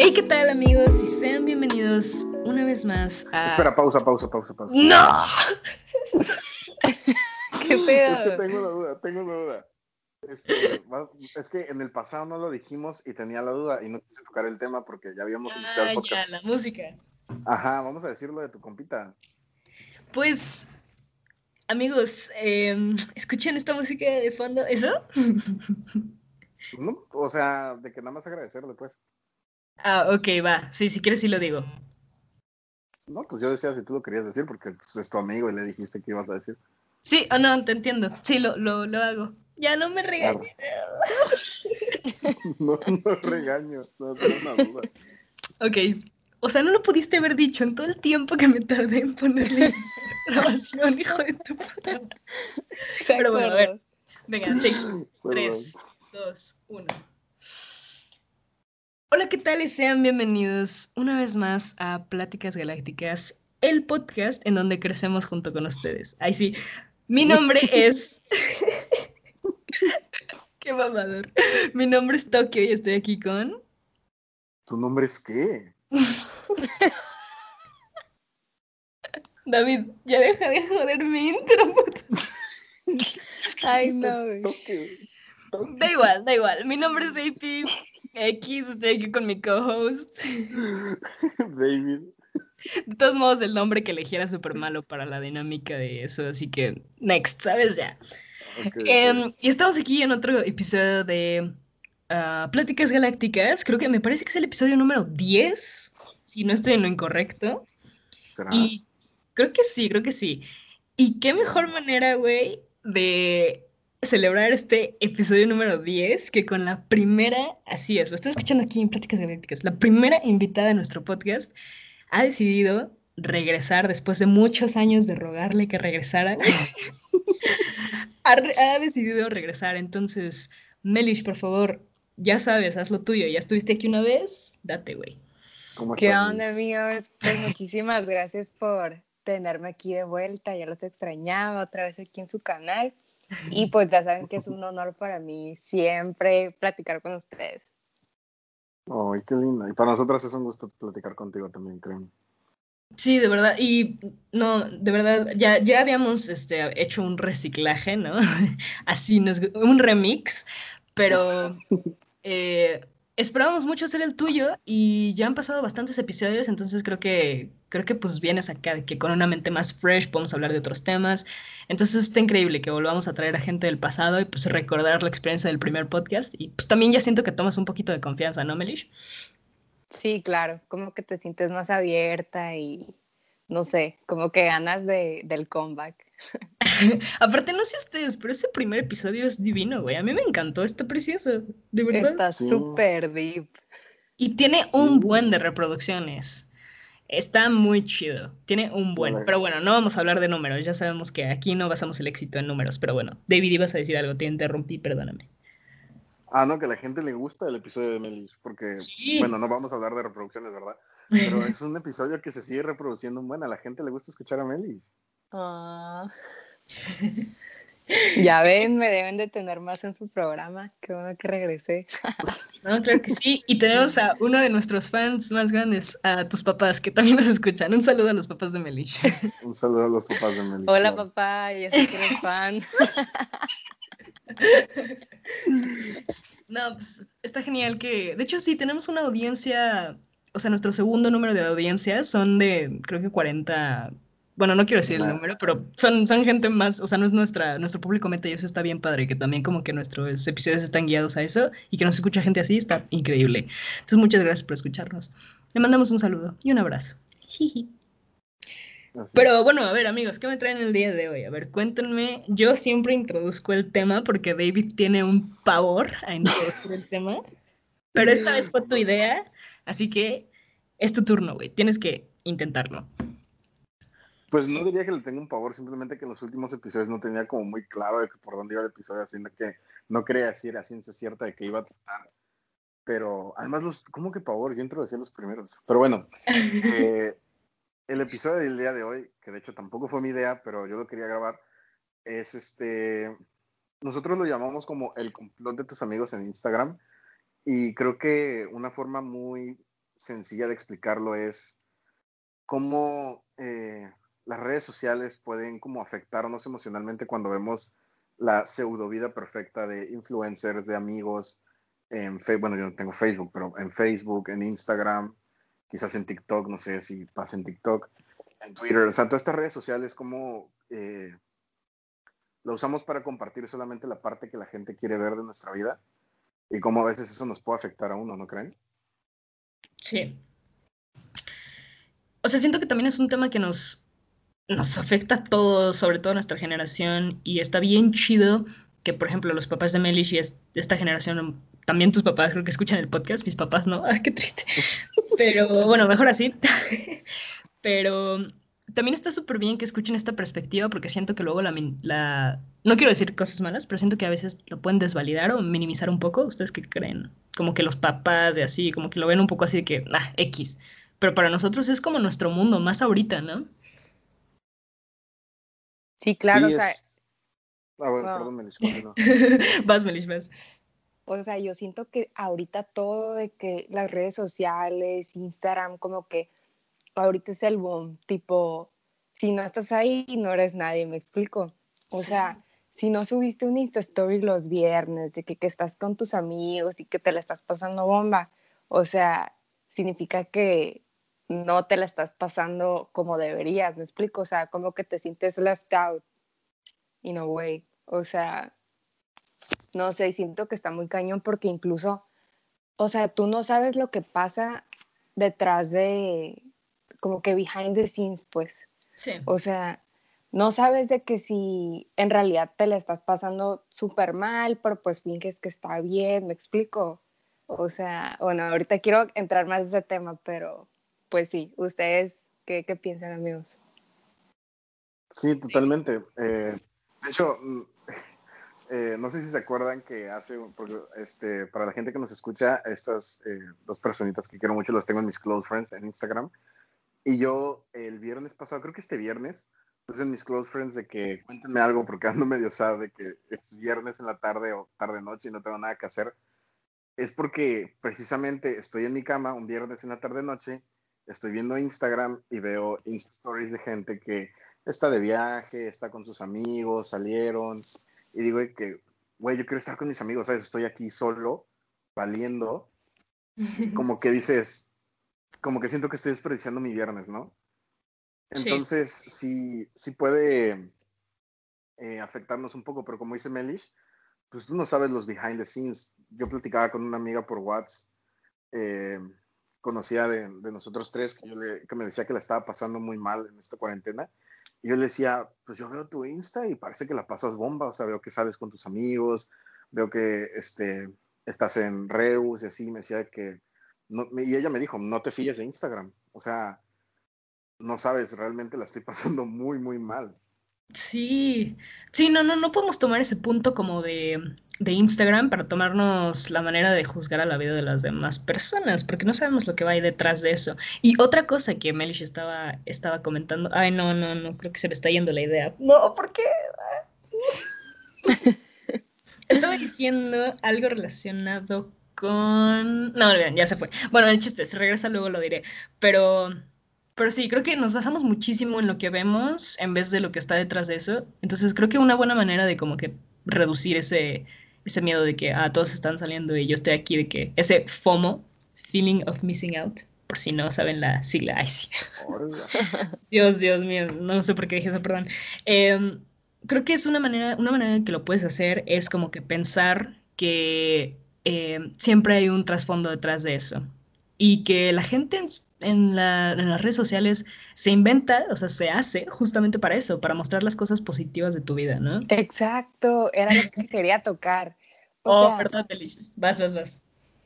Hey, ¿qué tal amigos? Y sean bienvenidos una vez más a... Espera, pausa, pausa, pausa, pausa. ¡No! ¿Qué pedo? Es que tengo la duda, tengo la duda. Este, es que en el pasado no lo dijimos y tenía la duda y no quise tocar el tema porque ya habíamos iniciado Ah, el ya, podcast. la música. Ajá, vamos a decirlo de tu compita. Pues, amigos, eh, ¿escuchan esta música de fondo? ¿Eso? No, o sea, de que nada más agradecerle, pues. Ah, ok, va. Sí, si quieres sí lo digo. No, pues yo decía si tú lo querías decir porque pues, es tu amigo y le dijiste que ibas a decir. Sí, o no, te entiendo. Sí, lo, lo, lo hago. Ya no me Claro. regañes. No, no regaño, no tengo una duda. Ok. O sea, no lo pudiste haber dicho en todo el tiempo que me tardé en ponerle esa grabación, hijo de tu puta. Pero bueno, a ver. Venga, take. 3, 2, 1. Hola, ¿qué tal? Y sean bienvenidos una vez más a Pláticas Galácticas, el podcast en donde crecemos junto con ustedes. Ahí sí, mi nombre es... Qué mamador. Mi nombre es Tokio y estoy aquí con... ¿Tu nombre es qué? David, ya deja de joder mi intro. Ay, no. Da igual, da igual. Mi nombre es AP X, estoy aquí con mi co-host. David. De todos modos, el nombre que elegí era súper malo para la dinámica de eso, así que next, ¿sabes? Ya. Em, y estamos aquí en otro episodio de ah, Pláticas Galácticas. Creo que me parece que es el episodio número 10, si no estoy en lo incorrecto. ¿Será? Y creo que sí, creo que sí. Y qué mejor manera, güey, de celebrar este episodio número 10 que con la primera, así es, lo estoy escuchando aquí en Pláticas Galácticas, la primera invitada a nuestro podcast ha decidido regresar después de muchos años de rogarle que regresara. ha, decidido regresar. Entonces, Melish, por favor, ya sabes, haz lo tuyo. Ya estuviste aquí una vez, date, güey. ¿Cómo ¿Qué estás, onda, amigos? Pues muchísimas gracias por tenerme aquí de vuelta. Ya los extrañaba otra vez aquí en su canal. Y pues ya saben que es un honor para mí siempre platicar con ustedes. Ay, qué linda. Y para nosotras es un gusto platicar contigo también, créeme. Sí, de verdad, y no, de verdad, ya, ya habíamos este, hecho un reciclaje, ¿no? Así, nos, un remix, pero eh, esperábamos mucho hacer el tuyo y ya han pasado bastantes episodios, entonces creo que, creo que pues vienes acá, que con una mente más fresh podemos hablar de otros temas, entonces está increíble que volvamos a traer a gente del pasado y pues recordar la experiencia del primer podcast y pues también ya siento que tomas un poquito de confianza, ¿no, Melish? Sí, claro, como que te sientes más abierta y no sé, como que ganas de, del comeback. Aparte, no sé ustedes, pero ese primer episodio es divino, güey. A mí me encantó, está precioso, de verdad. Está Sí. súper deep. Y tiene Sí. un buen de reproducciones. Está muy chido. Tiene un buen. Pero bueno, no vamos a hablar de números. Ya sabemos que aquí no basamos el éxito en números. Pero bueno, David, ibas a decir algo. Te interrumpí, perdóname. Ah, no, que a la gente le gusta el episodio de Melis, porque, Sí. bueno, no vamos a hablar de reproducciones, ¿verdad? Pero es un episodio que se sigue reproduciendo un buen. A la gente le gusta escuchar a Melis. Ah. Ya ven, me deben de tener más en su programa. Qué bueno que regresé. No, claro que sí. Y tenemos a uno de nuestros fans más grandes, a tus papás, que también nos escuchan. Un saludo a los papás de Melish. Un saludo a los papás de Melis. Hola, papá, ya sé que eres fan. No, pues está genial que. De hecho, sí, tenemos una audiencia. O sea, nuestro segundo número de audiencias son de, creo que 40. Bueno, no quiero decir el número, pero son, son gente más. O sea, no es nuestra, nuestro público meta y eso está bien padre. Que también, como que nuestros episodios están guiados a eso y que nos escucha gente así está increíble. Entonces, muchas gracias por escucharnos. Le mandamos un saludo y un abrazo. Jiji. Pero bueno, a ver, amigos, ¿qué me traen el día de hoy? A ver, cuéntenme. Yo siempre introduzco el tema porque David tiene un pavor a introducir el tema. Pero esta vez fue tu idea, así que es tu turno, güey. Tienes que intentarlo. Pues no diría que le tenga un pavor, simplemente que en los últimos episodios no tenía como muy claro de que por dónde iba el episodio, haciendo que no quería decir a ciencia cierta de que iba a tratar. Pero además, los, ¿cómo que pavor? Yo introducí los primeros. Pero bueno, eh, el episodio del día de hoy, que de hecho tampoco fue mi idea, pero yo lo quería grabar, es este. Nosotros lo llamamos como el complot de tus amigos en Instagram. Y creo que una forma muy sencilla de explicarlo es cómo eh, las redes sociales pueden como afectarnos emocionalmente cuando vemos la pseudo vida perfecta de influencers, de amigos, en Facebook, bueno, yo no tengo Facebook, pero en Facebook, en Instagram, quizás en TikTok, no sé si pasa en TikTok, en Twitter, o sea, todas estas redes sociales, como eh, lo usamos para compartir solamente la parte que la gente quiere ver de nuestra vida y cómo a veces eso nos puede afectar a uno, ¿no creen? Sí. O sea, siento que también es un tema que nos, nos afecta a todos, sobre todo a nuestra generación, y está bien chido que, por ejemplo, los papás de Melish y esta generación también tus papás creo que escuchan el podcast, mis papás no, ah, qué triste. Pero bueno, mejor así. Pero también está súper bien que escuchen esta perspectiva porque siento que luego la, la, no quiero decir cosas malas, pero siento que a veces lo pueden desvalidar o minimizar un poco. ¿Ustedes qué creen? Como que los papás de así, como que lo ven un poco así de que, ah, X. Pero para nosotros es como nuestro mundo, más ahorita, ¿no? Sí, claro, o sea... Ah, bueno, perdón, Melish, vas, Melish, vas. O sea, yo siento que ahorita todo de que las redes sociales, Instagram, como que ahorita es el boom, tipo, si no estás ahí, no eres nadie, me explico. O sea, si no subiste un Insta Story los viernes, de que, que, estás con tus amigos y que te la estás pasando bomba, o sea, significa que no te la estás pasando como deberías, me explico. O sea, como que te sientes left out, in a way. O sea, no sé, siento que está muy cañón porque incluso, o sea, tú no sabes lo que pasa detrás de, como que behind the scenes, pues. Sí. O sea, no sabes de que si en realidad te la estás pasando súper mal, pero pues finges que está bien, me explico. O sea, bueno, ahorita quiero entrar más en ese tema, pero pues sí, ustedes, ¿qué, qué piensan, amigos? Sí, totalmente. Eh, de hecho, eh, no sé si se acuerdan que hace, este, para la gente que nos escucha, estas eh, dos personitas que quiero mucho las tengo en mis close friends en Instagram. Y yo el viernes pasado, creo que este viernes, puse en mis close friends de que cuéntenme algo porque ando medio sad de que es viernes en la tarde o tarde noche y no tengo nada que hacer. Es porque precisamente estoy en mi cama un viernes en la tarde noche, estoy viendo Instagram y veo Insta stories de gente que está de viaje, está con sus amigos, salieron, y digo que, güey, yo quiero estar con mis amigos, ¿sabes? Estoy aquí solo, valiendo. Como que dices, como que siento que estoy desperdiciando mi viernes, ¿no? Entonces, sí, sí, puede eh, afectarnos un poco, pero como dice Melish, pues tú no sabes los behind the scenes. Yo platicaba con una amiga por WhatsApp, eh, conocida de, de, nosotros tres, que, yo le, que me decía que la estaba pasando muy mal en esta cuarentena. Y yo le decía, pues yo veo tu Insta y parece que la pasas bomba, o sea, veo que sales con tus amigos, veo que este, estás en Reus y así, me decía que, no, y ella me dijo, no te fíes de Instagram, o sea, no sabes, realmente la estoy pasando muy, muy mal. Sí, sí, no, no, no podemos tomar ese punto como de, de, Instagram para tomarnos la manera de juzgar a la vida de las demás personas, porque no sabemos lo que va ahí detrás de eso. Y otra cosa que Melish estaba, estaba comentando, ay, no, no, no, creo que se me está yendo la idea. No, ¿por qué? estaba diciendo algo relacionado con... No, ya se fue. Bueno, el chiste, se regresa luego lo diré, pero... Pero sí, creo que nos basamos muchísimo en lo que vemos en vez de lo que está detrás de eso. Entonces creo que una buena manera de como que reducir ese, ese miedo de que ah, todos están saliendo y yo estoy aquí, de que ese FOMO, Feeling of Missing Out, por si no saben la sigla, ay sí. Dios, Dios mío, no sé por qué dije eso, perdón. Em, creo que es una manera, una manera en que lo puedes hacer es como que pensar que em, siempre hay un trasfondo detrás de eso y que la gente en, las redes sociales se inventa, o sea, se hace justamente para eso, para mostrar las cosas positivas de tu vida, ¿no? Exacto, era lo que quería tocar. oh, perdón, Delicious. Vas, vas, vas.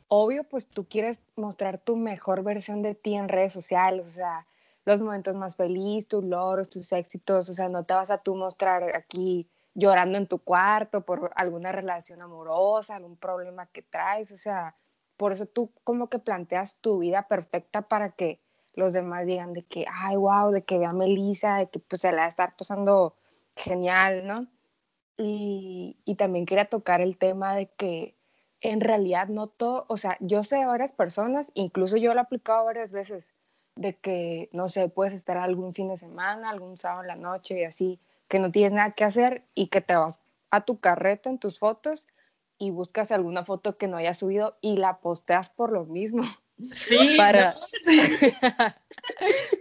Obvio, pues tú quieres mostrar tu mejor versión de ti en redes sociales, o sea, los momentos más felices, tus logros, tus éxitos, o sea, no te vas a tú mostrar aquí llorando en tu cuarto por alguna relación amorosa, algún problema que traes, o sea, por eso tú como que planteas tu vida perfecta para que los demás digan de que, ay, wow, de que vea a Melissa, de que pues se la va a estar pasando genial, ¿no? Y, y también quería tocar el tema de que en realidad no todo, o sea, yo sé de varias personas, incluso yo lo he aplicado varias veces, de que, no sé, puedes estar algún fin de semana, algún sábado en la noche y así, que no tienes nada que hacer y que te vas a tu carreta en tus fotos y buscas alguna foto que no hayas subido y la posteas por lo mismo. Sí, para...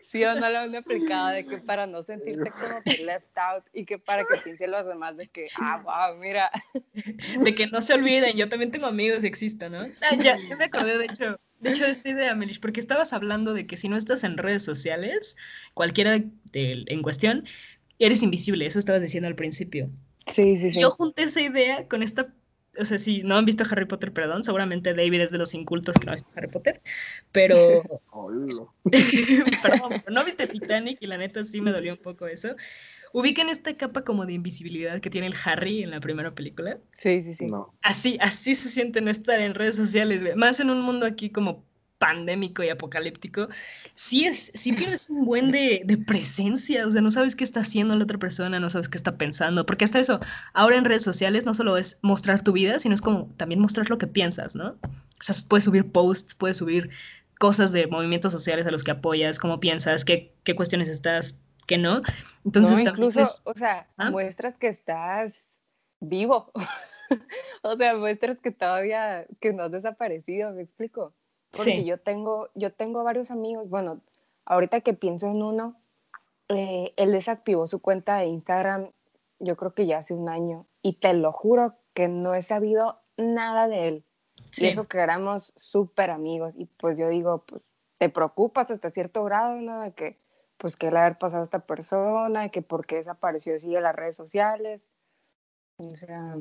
sí o no la han aplicado de que para no sentirte como que left out y que para que piensen los demás de que, ah, wow, mira. De que no se olviden, yo también tengo amigos y existo, ¿no? Ah, ya, yo me acordé, de hecho, de hecho, esta idea, Melish, porque estabas hablando de que si no estás en redes sociales, cualquiera de, en cuestión, eres invisible, eso estabas diciendo al principio. Sí, sí, sí. Yo junté esa idea con esta o sea, si no han visto Harry Potter, perdón, seguramente David es de los incultos que no ha visto Harry Potter, pero... perdón, pero no viste Titanic y la neta sí me dolió un poco eso. ¿Ubican esta capa como de invisibilidad que tiene el Harry en la primera película? Sí, sí, sí. Así, así se siente no estar en redes sociales, más en un mundo aquí como pandémico y apocalíptico, sí, es, sí pierdes un buen de, de, presencia, o sea, no sabes qué está haciendo la otra persona, no sabes qué está pensando, porque hasta eso, ahora en redes sociales no solo es mostrar tu vida, sino es como también mostrar lo que piensas, ¿no? O sea, puedes subir posts, puedes subir cosas de movimientos sociales a los que apoyas, cómo piensas, qué, qué cuestiones estás, qué no. Entonces, no, incluso, o sea, ¿Ah? muestras que estás vivo. o sea, muestras que todavía, que no has desaparecido, ¿me explico? Porque yo, tengo, yo tengo varios amigos, bueno, ahorita que pienso en uno, eh, él desactivó su cuenta de Instagram, yo creo que ya hace un año, y te lo juro que no he sabido nada de él. Y eso que éramos súper amigos. Y pues yo digo, pues te preocupas hasta cierto grado, ¿no? De que, pues, que le haber pasado a esta persona, de que por qué desapareció así de las redes sociales. O sea,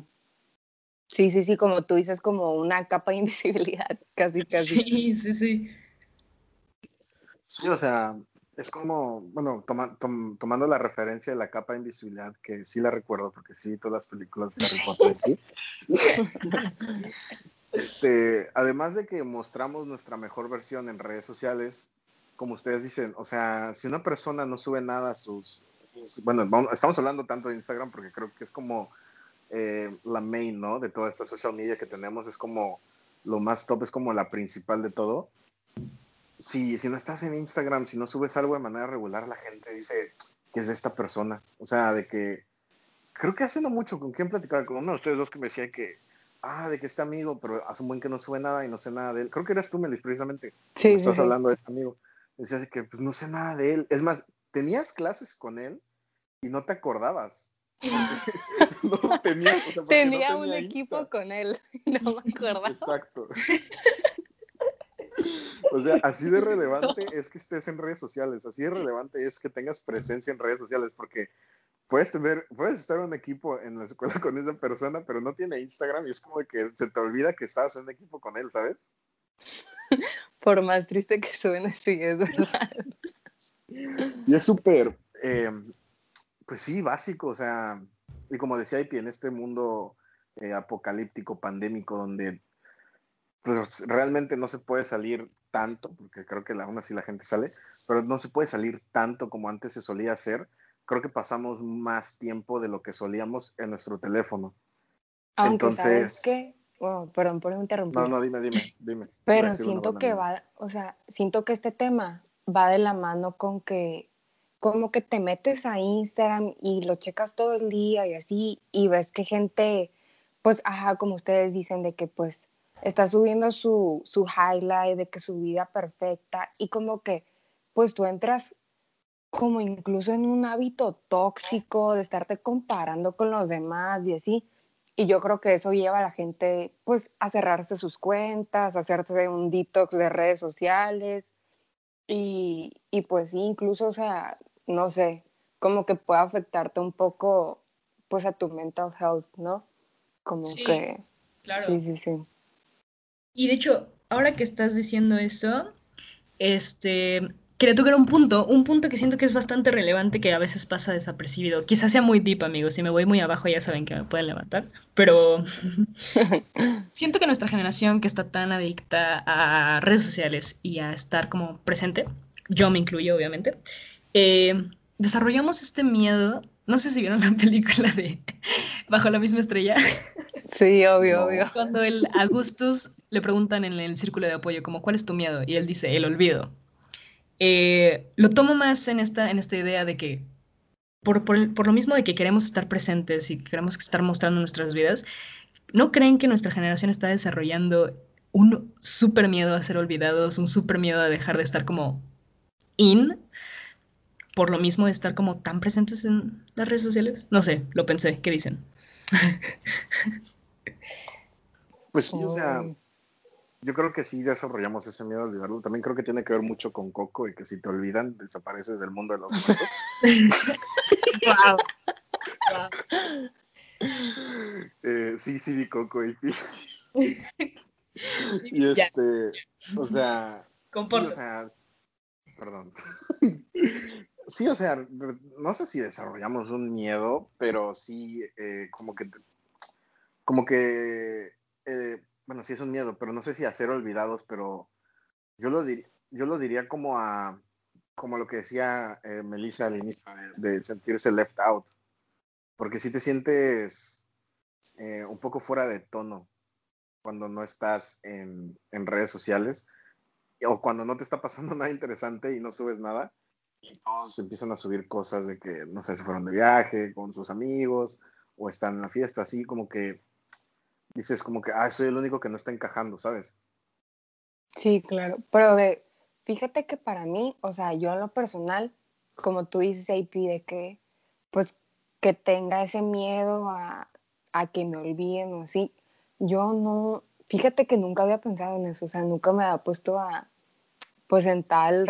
Sí, sí, sí, como tú dices, como una capa de invisibilidad, casi, casi. Sí, sí, sí. Sí, o sea, es como, bueno, tomando la referencia de la capa de invisibilidad, que sí la recuerdo, porque sí, todas las películas de Harry Potter este, además de que mostramos nuestra mejor versión en redes sociales, como ustedes dicen, o sea, si una persona no sube nada a sus, bueno, estamos hablando tanto de Instagram porque creo que es como eh, la main, ¿no? De toda esta social media que tenemos, es como lo más top, es como la principal de todo. Si, si no estás en Instagram, si no subes algo de manera regular, la gente dice que es de esta persona. O sea, de que creo que haciendo mucho, ¿con quién platicar? Con uno de ustedes dos que me decía que, ah, de que este amigo, pero hace un buen que no sube nada y no sé nada de él. Creo que eras tú, Melis, precisamente. Sí, estás hablando de este amigo. Decías que, pues, no sé nada de él. Es más, tenías clases con él y no te acordabas. tenía, un equipo con él, no me acuerdo. Exacto. O sea, así de relevante es que estés en redes sociales, así de relevante es que tengas presencia en redes sociales, porque puedes tener, puedes estar en un equipo en la escuela con esa persona, pero no tiene Instagram y es como que se te olvida que estabas en un equipo con él, ¿sabes? Por más triste que suene, sí, es verdad. Y es súper, eh, pues sí, básico, o sea, y como decía Ipi, en este mundo eh, apocalíptico, pandémico, donde pues, realmente no se puede salir tanto, porque creo que aún así la gente sale, pero no se puede salir tanto como antes se solía hacer. Creo que pasamos más tiempo de lo que solíamos en nuestro teléfono. Aunque Entonces, ¿sabes qué? Oh, perdón por interrumpir. No, no, dime, dime, dime. Pero siento que va, o sea, siento que este tema va de la mano con que como que te metes a Instagram y lo checas todo el día y así, y ves que gente, pues, ajá, como ustedes dicen, de que pues está subiendo su, su highlight, de que su vida perfecta, y como que, pues tú entras como incluso en un hábito tóxico de estarte comparando con los demás y así. Y yo creo que eso lleva a la gente pues a cerrarse sus cuentas, a hacerse un detox de redes sociales. Y, y pues sí, incluso, o sea, no sé, como que puede afectarte un poco, pues a tu mental health, ¿no? Como que... Claro. Sí, sí, sí. Y de hecho, ahora que estás diciendo eso, este, quería tocar un punto, un punto que siento que es bastante relevante que a veces pasa desapercibido. Quizás sea muy deep, amigos, si me voy muy abajo ya saben que me pueden levantar, pero siento que nuestra generación que está tan adicta a redes sociales y a estar como presente, yo me incluyo obviamente, eh, desarrollamos este miedo no sé si vieron la película de Bajo la misma estrella. Sí, obvio, obvio. Cuando el Augustus le preguntan en el círculo de apoyo, como, ¿cuál es tu miedo? Y él dice, el olvido. Eh, lo tomo más en esta, en esta idea de que, por, por, por, lo mismo de que queremos estar presentes y queremos estar mostrando nuestras vidas, ¿no creen que nuestra generación está desarrollando un súper miedo a ser olvidados, un súper miedo a dejar de estar como in? Por lo mismo de estar como tan presentes en las redes sociales. No sé, lo pensé, ¿qué dicen? Pues sí, o sea, yo creo que sí desarrollamos ese miedo a olvidarlo. También creo que tiene que ver mucho con Coco y que si te olvidan, desapareces del mundo de los muertos. wow. Eh, sí, sí, vi Coco y Y este, o sea, sí, o sea, perdón. Sí, o sea, no sé si desarrollamos un miedo, pero sí eh, como que, como que, eh, bueno, sí es un miedo, pero no sé si a ser olvidados, pero yo lo, dir yo lo diría como a, como lo que decía eh, Melissa al inicio, de, sentirse left out, porque si te sientes un poco fuera de tono cuando no estás en, en redes sociales o cuando no te está pasando nada interesante y no subes nada y todos empiezan a subir cosas de que, no sé, se fueron de viaje con sus amigos o están en la fiesta, así como que dices como que, ah, soy el único que no está encajando, ¿sabes? Sí, claro, pero de, fíjate que para mí, o sea, yo en lo personal, como tú dices, AP, de que, pues, que tenga ese miedo a, a que me olviden o así, yo no, fíjate que nunca había pensado en eso, o sea, nunca me había puesto a, pues en tal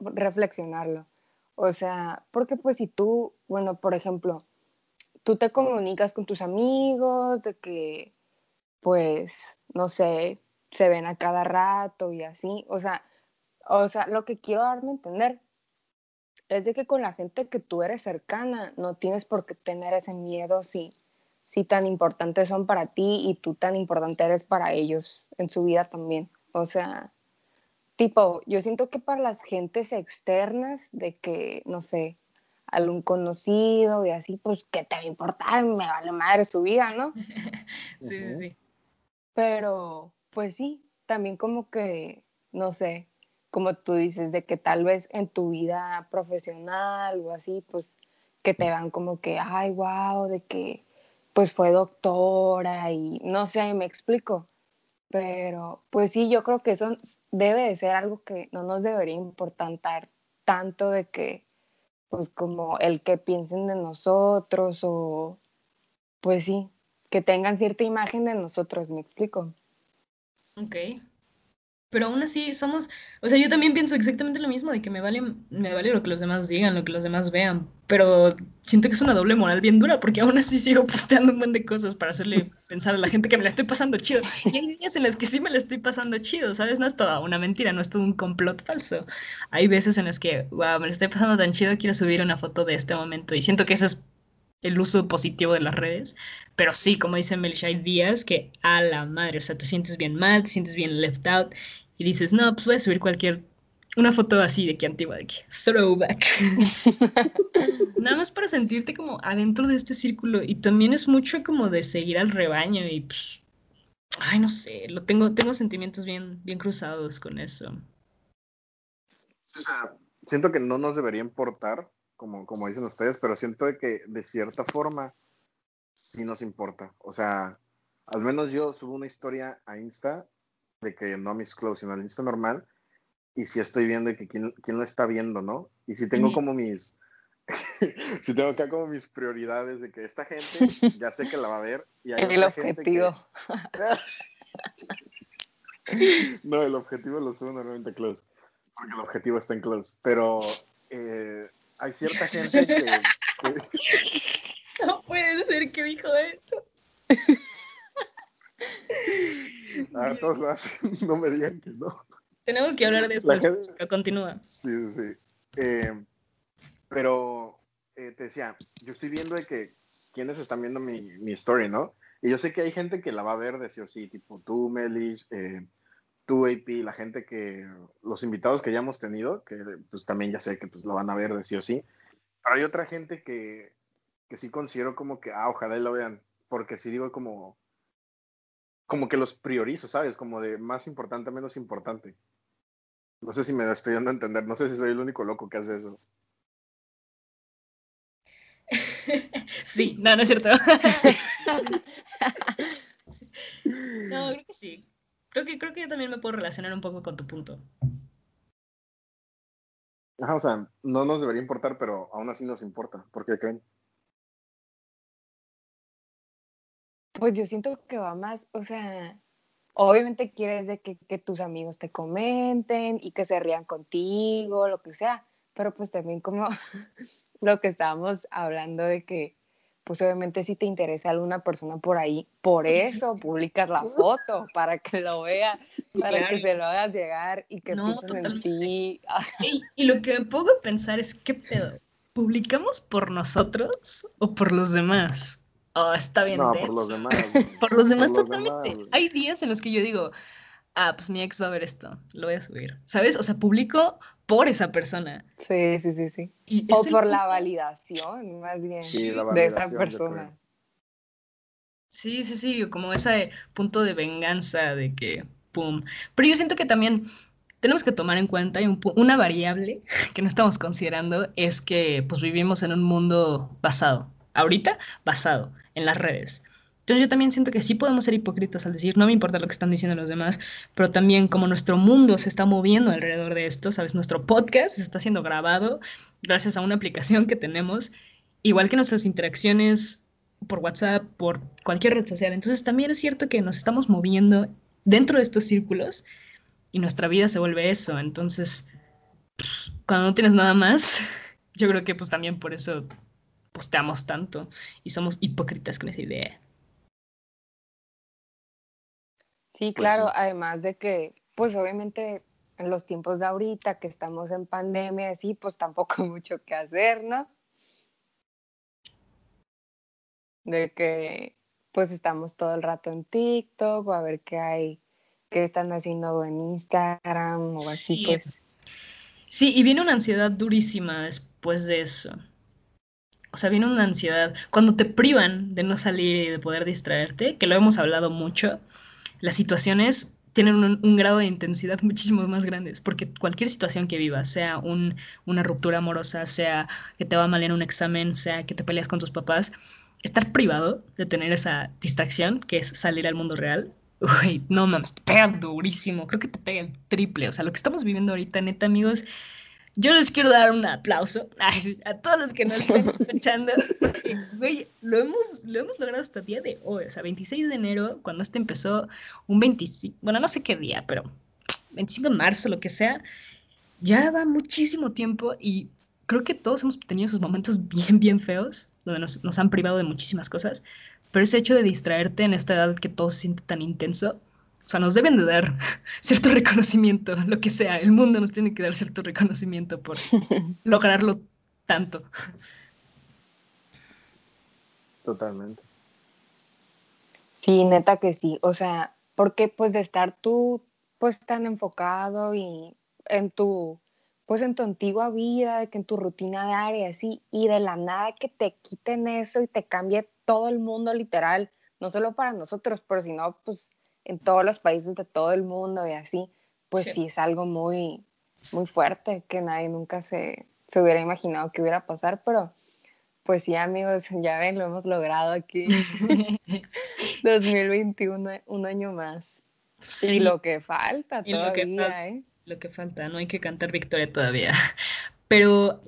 reflexionarlo. O sea, porque pues si tú, bueno, por ejemplo, tú te comunicas con tus amigos de que, pues, no sé, se ven a cada rato y así, o sea, o sea, lo que quiero darme a entender es de que con la gente que tú eres cercana no tienes por qué tener ese miedo si, si tan importantes son para ti y tú tan importante eres para ellos en su vida también. O sea, tipo, yo siento que para las gentes externas, de que, no sé, algún conocido y así, pues, ¿qué te va a importar? Me vale madre su vida, ¿no? sí, sí, sí. Pero, pues sí, también como que, no sé, como tú dices, de que tal vez en tu vida profesional o así, pues, que te van como que, ay, wow, de que, pues, fue doctora y, no sé, me explico. Pero, pues sí, yo creo que eso debe de ser algo que no nos debería importar tanto de que, pues como el que piensen de nosotros o, pues sí, que tengan cierta imagen de nosotros, me explico. Ok pero aún así somos, o sea, yo también pienso exactamente lo mismo, de que me vale, me vale lo que los demás digan, lo que los demás vean, pero siento que es una doble moral bien dura, porque aún así sigo posteando un montón de cosas para hacerle pensar a la gente que me la estoy pasando chido. Y hay días en las que sí me la estoy pasando chido, ¿sabes? No es toda una mentira, no es todo un complot falso. Hay veces en las que, wow, me la estoy pasando tan chido, quiero subir una foto de este momento, y siento que eso es el uso positivo de las redes, pero sí, como dice Melissa, hay días que a la madre, o sea, te sientes bien mal, te sientes bien left out y dices, no, pues voy a subir cualquier, una foto así de que antigua, de que throwback. Nada más para sentirte como adentro de este círculo y también es mucho como de seguir al rebaño y pues, ay, no sé, lo tengo, tengo sentimientos bien, bien cruzados con eso. O sea, siento que no nos debería importar como, como dicen ustedes, pero siento que de cierta forma sí nos importa. O sea, al menos yo subo una historia a Insta de que no a mis close, sino al Insta normal, y si estoy viendo y que quién, quién, lo está viendo, ¿no? Y si tengo como mis, si tengo acá como mis prioridades de que esta gente ya sé que la va a ver. Y hay el objetivo. no, el objetivo lo subo normalmente close, porque el objetivo está en close, pero... Eh, hay cierta gente que, No puede ser que dijo eso. A ver, todos lo hacen, no me digan que no. Tenemos que hablar de eso, pero continúa. Sí, sí. Eh, pero eh, te decía, yo estoy viendo de que quienes están viendo mi, mi, story, ¿no? Y yo sé que hay gente que la va a ver de sí o sí, tipo tú, Melis, eh, tú, AP, la gente que, los invitados que ya hemos tenido, que pues también ya sé que pues lo van a ver de sí o sí. Pero hay otra gente que que sí considero como que, ah, ojalá y lo vean, porque sí digo como, como que los priorizo, ¿sabes? Como de más importante a menos importante. No sé si me estoy dando a entender, no sé si soy el único loco que hace eso. sí, no, no es cierto. no, creo que sí. Creo que, creo que yo también me puedo relacionar un poco con tu punto. Ajá, o sea, no nos debería importar, pero aún así nos importa. ¿Por qué creen? Pues yo siento que va más, o sea, obviamente quieres de que, que, tus amigos te comenten y que se rían contigo, lo que sea, pero pues también como lo que estábamos hablando de que pues obviamente si te interesa alguna persona por ahí, por eso publicas la foto, para que lo vea, para que se lo hagas llegar y que no, pienses en ti. y, lo que me pongo a pensar es, ¿qué pedo? ¿Publicamos por nosotros o por los demás? Oh, está bien. No, por los demás. por los demás totalmente. Hay días en los que yo digo, ah, pues mi ex va a ver esto, lo voy a subir. ¿Sabes? O sea, publico por esa persona. Sí, sí, sí, sí. o por la validación, más bien, de esa persona. Sí, sí, sí, como ese punto de venganza de que, ¡pum! Pero yo siento que también tenemos que tomar en cuenta y una variable que no estamos considerando es que pues vivimos en un mundo basado, ahorita basado en las redes. Entonces yo también siento que sí podemos ser hipócritas al decir, no me importa lo que están diciendo los demás, pero también como nuestro mundo se está moviendo alrededor de esto, ¿sabes? Nuestro podcast está siendo grabado gracias a una aplicación que tenemos, igual que nuestras interacciones por WhatsApp, por cualquier red social. Entonces también es cierto que nos estamos moviendo dentro de estos círculos y nuestra vida se vuelve eso. Entonces, cuando no tienes nada más, yo creo que pues también por eso posteamos tanto y somos hipócritas con esa idea. Sí, pues claro, además de que, pues obviamente en los tiempos de ahorita que estamos en pandemia, sí, pues tampoco hay mucho que hacer, ¿no? De que pues estamos todo el rato en TikTok o a ver qué hay, qué están haciendo en Instagram o así, sí. pues. Sí, y viene una ansiedad durísima después de eso. O sea, viene una ansiedad. Cuando te privan de no salir y de poder distraerte, que lo hemos hablado mucho, las situaciones tienen un, grado de intensidad muchísimo más grandes, porque cualquier situación que vivas, sea una ruptura amorosa, sea que te va mal en un examen, sea que te peleas con tus papás, estar privado de tener esa distracción, que es salir al mundo real, no mames, te pega durísimo, creo que te pega el triple, o sea, lo que estamos viviendo ahorita, neta, amigos, yo les quiero dar un aplauso a todos los que nos están escuchando, güey, lo hemos, lo hemos logrado hasta el día de hoy, o sea, 26 de enero, cuando este empezó, un 25, bueno, no sé qué día, pero 25 de marzo, lo que sea, ya va muchísimo tiempo y creo que todos hemos tenido esos momentos bien, bien feos, donde nos, nos han privado de muchísimas cosas, pero ese hecho de distraerte en esta edad que todo se siente tan intenso, sea, nos deben de dar cierto reconocimiento, lo que sea. El mundo nos tiene que dar cierto reconocimiento por lograrlo tanto. Totalmente. Sí, neta que sí. O sea, porque pues de estar tú pues tan enfocado y en tu pues en tu antigua vida, que en tu rutina diaria, así, y de la nada que te quiten eso y te cambie todo el mundo literal, no solo para nosotros, pero sino pues en todos los países de todo el mundo y así, pues sí, es algo muy, muy fuerte que nadie nunca se, se hubiera imaginado que hubiera pasar, pero pues sí, amigos, ya ven, lo hemos logrado aquí. 2021, un año más. Y lo que falta todavía, lo que, ¿eh? Lo que falta, no hay que cantar victoria todavía. Pero,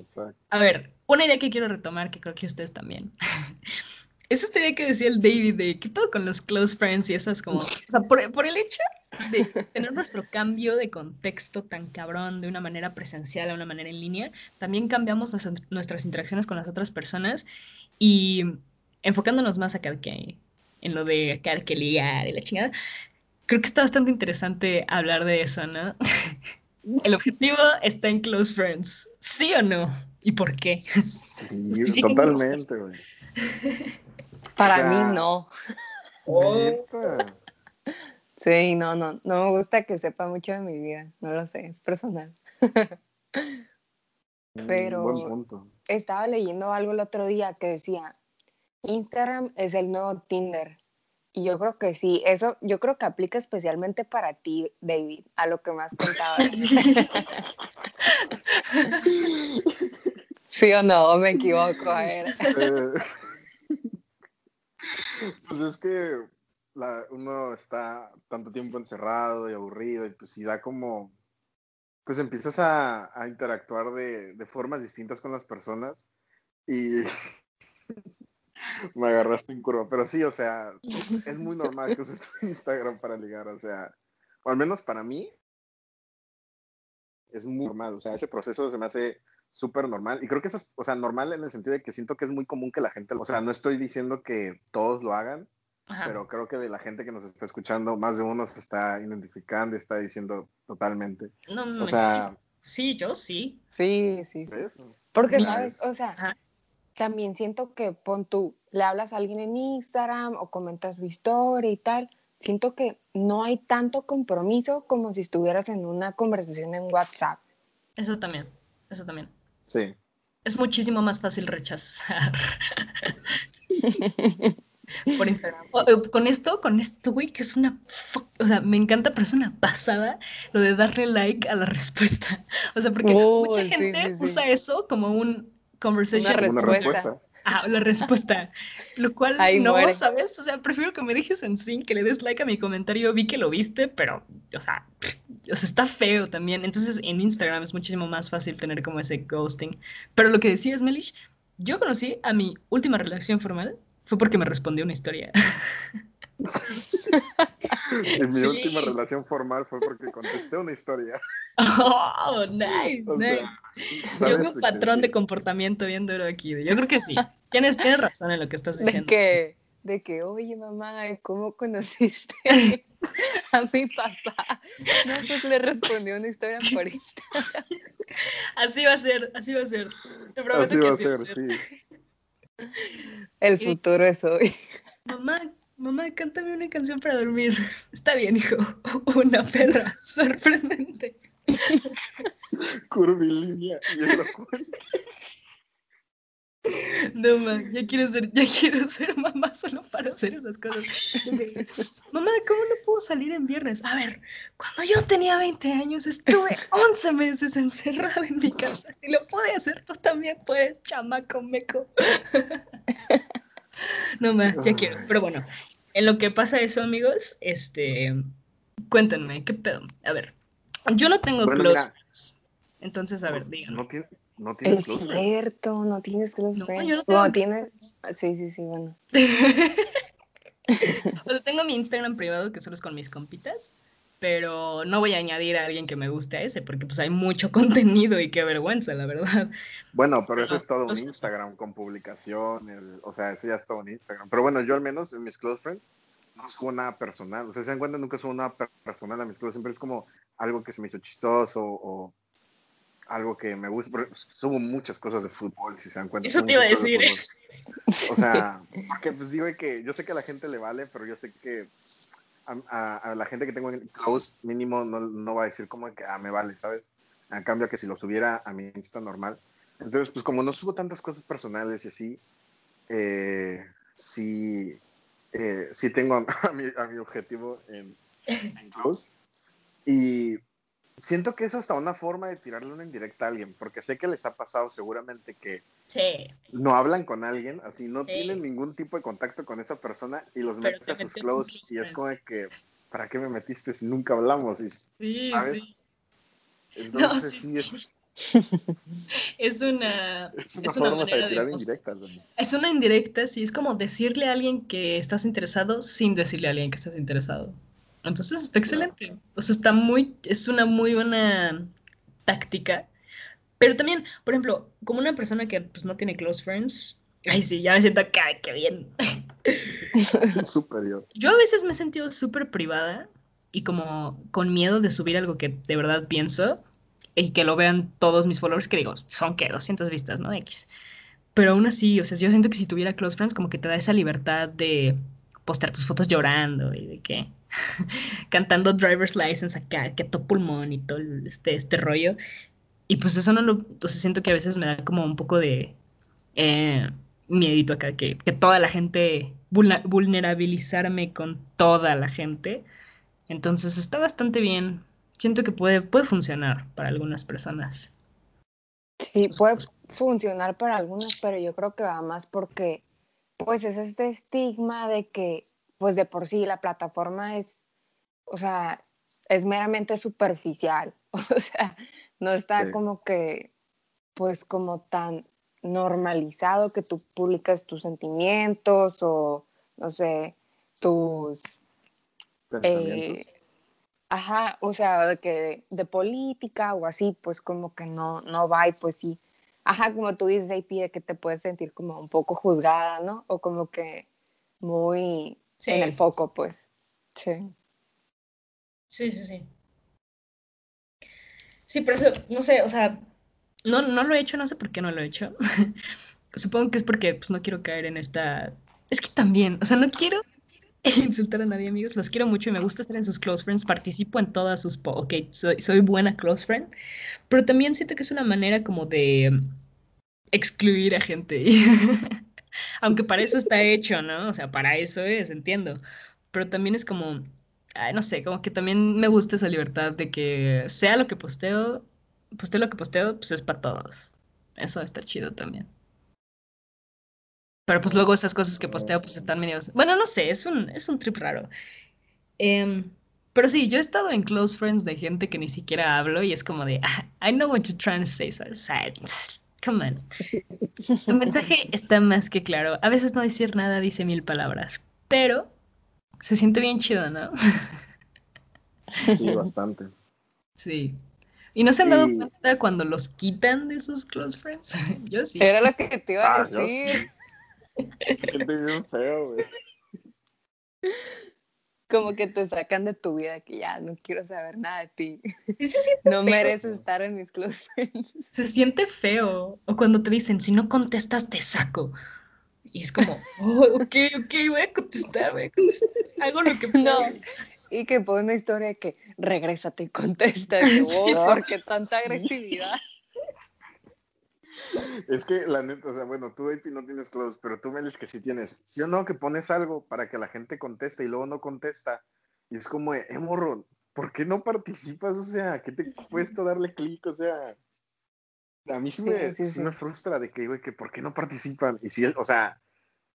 a ver, una idea que quiero retomar, que creo que ustedes también. Esa idea que decía el David de qué pedo con los close friends y esas como, o sea, por, el hecho de tener nuestro cambio de contexto tan cabrón de una manera presencial a una manera en línea, también cambiamos nuestras, interacciones con las otras personas y enfocándonos más acá que en lo de acá que ligar y la chingada, creo que está bastante interesante hablar de eso, ¿no? El objetivo está en close friends, ¿sí o no? ¿Y por qué? Sí, totalmente, güey. Para mí no. Sí, no, no, no me gusta que sepa mucho de mi vida, no lo sé, es personal. Mm, Pero estaba leyendo algo el otro día que decía, Instagram es el nuevo Tinder. Y yo creo que sí, eso yo creo que aplica especialmente para ti, David, a lo que me has contado. ¿Sí o no? me equivoco? A ver. Pues es que uno está tanto tiempo encerrado y aburrido y pues si da como, pues empiezas a, interactuar de, de, formas distintas con las personas y me agarraste en curva, pero sí, o sea, es muy normal que uses Instagram para ligar, o sea, o al menos para mí es muy normal, o sea, ese proceso se me hace súper normal y creo que eso es, o sea, normal en el sentido de que siento que es muy común que la gente, o sea, no estoy diciendo que todos lo hagan, pero creo que de la gente que nos está escuchando, más de uno se está identificando y está diciendo totalmente. No, no, o sea, sí, yo sí. Sí, sí. Porque, ¿sabes? O sea, también siento que pon tú, le hablas a alguien en Instagram o comentas su historia y tal. Siento que no hay tanto compromiso como si estuvieras en una conversación en WhatsApp. Eso también, eso también. Sí. Es muchísimo más fácil rechazar. por Instagram. Eh, con esto, con esto, güey, que es una. O sea, me encanta, pero es una pasada lo de darle like a la respuesta. O sea, porque mucha gente usa eso como un conversation. Una respuesta. Ah, la respuesta. Lo cual no, ¿sabes? O sea, prefiero que me dejes en sí, que le des like a mi comentario. Vi que lo viste, pero, o sea, o sea, está feo también. Entonces, en Instagram es muchísimo más fácil tener como ese ghosting. Pero lo que decías, Melish, yo conocí a mi última relación formal fue porque me respondió una historia. en mi última relación formal fue porque contesté una historia. Oh, nice, nice. Yo veo un patrón de comportamiento viendo aquí. Yo creo que sí. Tienes, tienes razón en lo que estás diciendo. De que, de que, oye, mamá, ¿cómo conociste a mi papá? No, pues le respondió una historia por Instagram. Así va a ser, así va a ser. Te prometo así que va a ser, sí. El futuro es hoy. Mamá, mamá, cántame una canción para dormir. Está bien, hijo. Una perra sorprendente. Curvilínea y No, mamá, ya quiero ser, ya quiero ser mamá solo para hacer esas cosas. mamá, ¿cómo no puedo salir en viernes? A ver, cuando yo tenía 20 años estuve 11 meses encerrada en mi casa. Si lo pude hacer, tú también puedes, chamaco meco. no, mamá, ya quiero. Pero bueno, en lo que pasa eso, amigos, este, cuéntenme, ¿qué pedo? A ver, yo no tengo close Entonces, a ver, díganme. No es cierto, no tienes close no, friends. Yo no tengo... tienes... Sí, sí, sí, bueno. o sea, tengo mi Instagram privado que solo es con mis compitas, pero no voy a añadir a alguien que me guste a ese, porque pues hay mucho contenido y qué vergüenza, la verdad. Bueno, pero eso es todo un Instagram con publicación, o sea, ese ya es todo un Instagram. Pero bueno, yo al menos en mis close friends no subo nada personal, o sea, se dan cuenta, nunca subo nada personal a mis close, siempre es como algo que se me hizo chistoso o algo que me gusta, porque subo muchas cosas de fútbol, si se dan cuenta. Eso te iba a decir. O sea, porque pues digo que yo sé que a la gente le vale, pero yo sé que a, la gente que tengo en close mínimo no, no, va a decir como que, ah, me vale, ¿sabes? En cambio que si lo subiera a mi Insta normal. Entonces, pues como no subo tantas cosas personales y así, eh, sí, eh, sí tengo a, mi, a mi objetivo en, en close. Y siento que es hasta una forma de tirarle una indirecta a alguien, porque sé que les ha pasado seguramente que no hablan con alguien, así no tienen ningún tipo de contacto con esa persona y los meten a sus close y es como que, ¿para qué me metiste si nunca hablamos? Y, sí, sí. Entonces sí, es... es una, es una, forma de tirar indirectas. Es una indirecta, sí, es como decirle a alguien que estás interesado sin decirle a alguien que estás interesado. Entonces está excelente. O sea, está muy, es una muy buena táctica. Pero también, por ejemplo, como una persona que pues, no tiene close friends, ay, sí, ya me siento acá, qué bien. Superior. Yo a veces me he sentido súper privada y como con miedo de subir algo que de verdad pienso y que lo vean todos mis followers, que digo, son que 200 vistas, ¿no? X. Pero aún así, o sea, yo siento que si tuviera close friends, como que te da esa libertad de postear tus fotos llorando y de que cantando driver's license acá, que a todo pulmón y todo este, este rollo. Y pues eso no lo, siento que a veces me da como un poco de eh, miedito acá, que, que toda la gente, vulnerabilizarme con toda la gente. Entonces está bastante bien. Siento que puede, puede funcionar para algunas personas. Sí, puede funcionar para algunas, pero yo creo que va más porque, pues, es este estigma de que, pues, de por sí la plataforma es, o sea, es meramente superficial. O sea, no está como que, pues, como tan normalizado que tú publicas tus sentimientos o, no sé, tus... Eh, ajá, o sea, de, que, de política o así, pues como que no, no va y pues sí. Ajá, como tú dices, AP, de que te puedes sentir como un poco juzgada, ¿no? O como que muy en el foco, pues. Sí. Sí, sí, sí. Sí, pero eso, no sé, o sea, no, no lo he hecho, no sé por qué no lo he hecho. Supongo que es porque pues, no quiero caer en esta... Es que también, o sea, no quiero insultar a nadie, amigos. Los quiero mucho y me gusta estar en sus close friends. Participo en todas sus... Ok, soy, soy buena close friend. Pero también siento que es una manera como de excluir a gente. Aunque para eso está hecho, ¿no? O sea, para eso es, entiendo. Pero también es como... Ay, no sé, como que también me gusta esa libertad de que sea lo que posteo, posteo lo que posteo, pues es para todos. Eso está chido también. Pero pues luego esas cosas que posteo pues están medio... Bueno, no sé, es un, es un trip raro. Em, pero sí, yo he estado en close friends de gente que ni siquiera hablo y es como de, ah, I know what you're trying to say, so come on. Tu mensaje está más que claro. A veces no decir nada dice mil palabras, pero se siente bien chido, ¿no? Sí, bastante. Sí. ¿Y no se han dado cuenta cuando los quitan de sus close friends? Yo sí. Era lo que te iba a ah, decir. Se siente bien feo, güey. Como que te sacan de tu vida, que ya no quiero saber nada de ti. no mereces estar en mis close friends. Se siente feo. O cuando te dicen, si no contestas, te saco. Y es como, oh, ok, ok, voy a contestar, voy a contestar. Hago lo que puedo. No, y que pone una historia de que regrésate y contesta. Que, oh, ¿Por qué tanta agresividad? Es que la neta, o sea, bueno, tú, AP, no tienes close, pero tú, Melis, que sí tienes. ¿Sí o no? Que pones algo para que la gente conteste y luego no contesta. Y es como, eh, morro, ¿por qué no participas? O sea, ¿qué te cuesta darle clic? O sea, a mí sí, me, me frustra de que, güey, que ¿por qué no participan? Y si, o sea,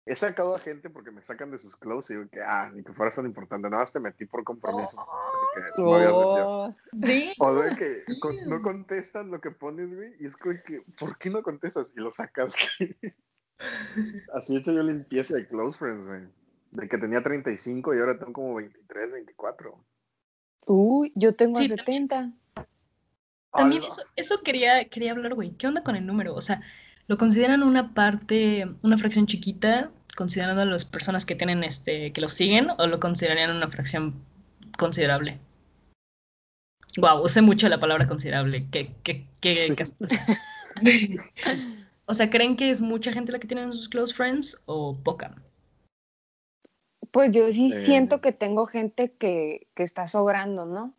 he sacado a gente porque me sacan de sus close y digo que, ah, ni que fuera tan importante, nada más te metí por compromiso. Oh, o de que no contestas lo que pones, güey, y es como que, ¿por qué no contestas? Y lo sacas. Así he hecho yo limpieza de close friends, güey. De que tenía 35 y ahora tengo como 23, 24. Uy, yo tengo 70. También eso, eso quería, quería hablar, güey. ¿Qué onda con el número? O sea, ¿lo consideran una parte, una fracción chiquita considerando a las personas que tienen este, que lo siguen, o lo considerarían una fracción considerable? Wow, usé mucho la palabra considerable. ¿Qué, qué, qué, o sea, ¿creen que es mucha gente la que tienen sus close friends o poca? Pues yo sí eh. siento que tengo gente que, que está sobrando, ¿no?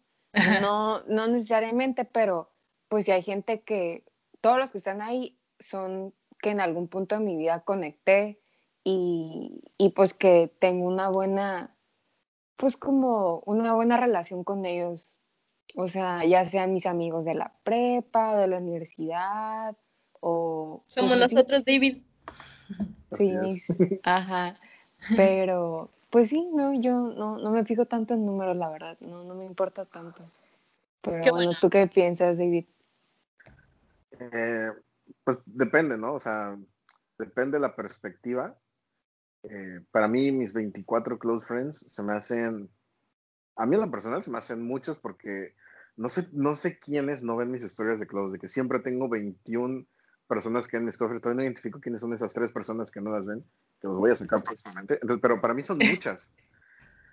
No, no necesariamente, pero pues si hay gente que, todos los que están ahí son que en algún punto de mi vida conecté y, pues que tengo una buena, pues como una buena relación con ellos. O sea, ya sean mis amigos de la prepa, de la universidad, o... Somos nosotros, David. Sí, ajá. Pero, pues sí, no, yo no, no me fijo tanto en números, la verdad, no, no me importa tanto. Pero bueno, ¿tú qué piensas, David? Eh, pues depende, ¿no? O sea, depende de la perspectiva. Eh, para mí, mis 24 close friends se me hacen, a mí en lo personal se me hacen muchos porque no sé, no sé quiénes no ven mis historias de close, de que siempre tengo 21 personas que ven mis close friends, todavía no identifico quiénes son esas tres personas que no las ven, que los voy a sacar próximamente, pero para mí son muchas.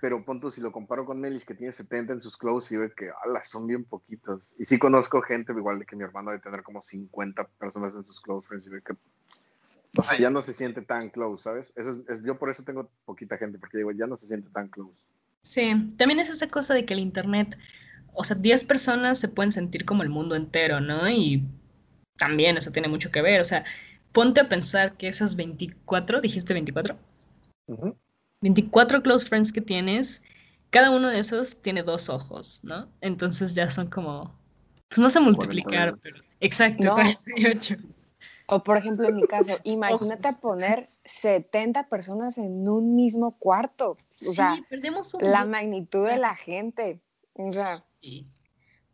pero punto, si lo comparo con Melis, que tiene 70 en sus close, y ve que, ala, son bien poquitos. Y sí conozco gente, igual de que mi hermano debe tener como 50 personas en sus close friends, y ve que o sea, ya no se siente tan close, ¿sabes? Eso es, yo por eso tengo poquita gente, porque digo, ya no se siente tan close. Sí, también es esa cosa de que el Internet, o sea, 10 personas se pueden sentir como el mundo entero, ¿no? Y también eso tiene mucho que ver, o sea, ponte a pensar que esas 24, dijiste 24, 24 close friends que tienes, cada uno de esos tiene dos ojos, ¿no? Entonces ya son como, pues no sé multiplicar, pero exacto, 48. O por ejemplo, en mi caso, imagínate poner 70 personas en un mismo cuarto. O sea, la magnitud de la gente. O sea, sí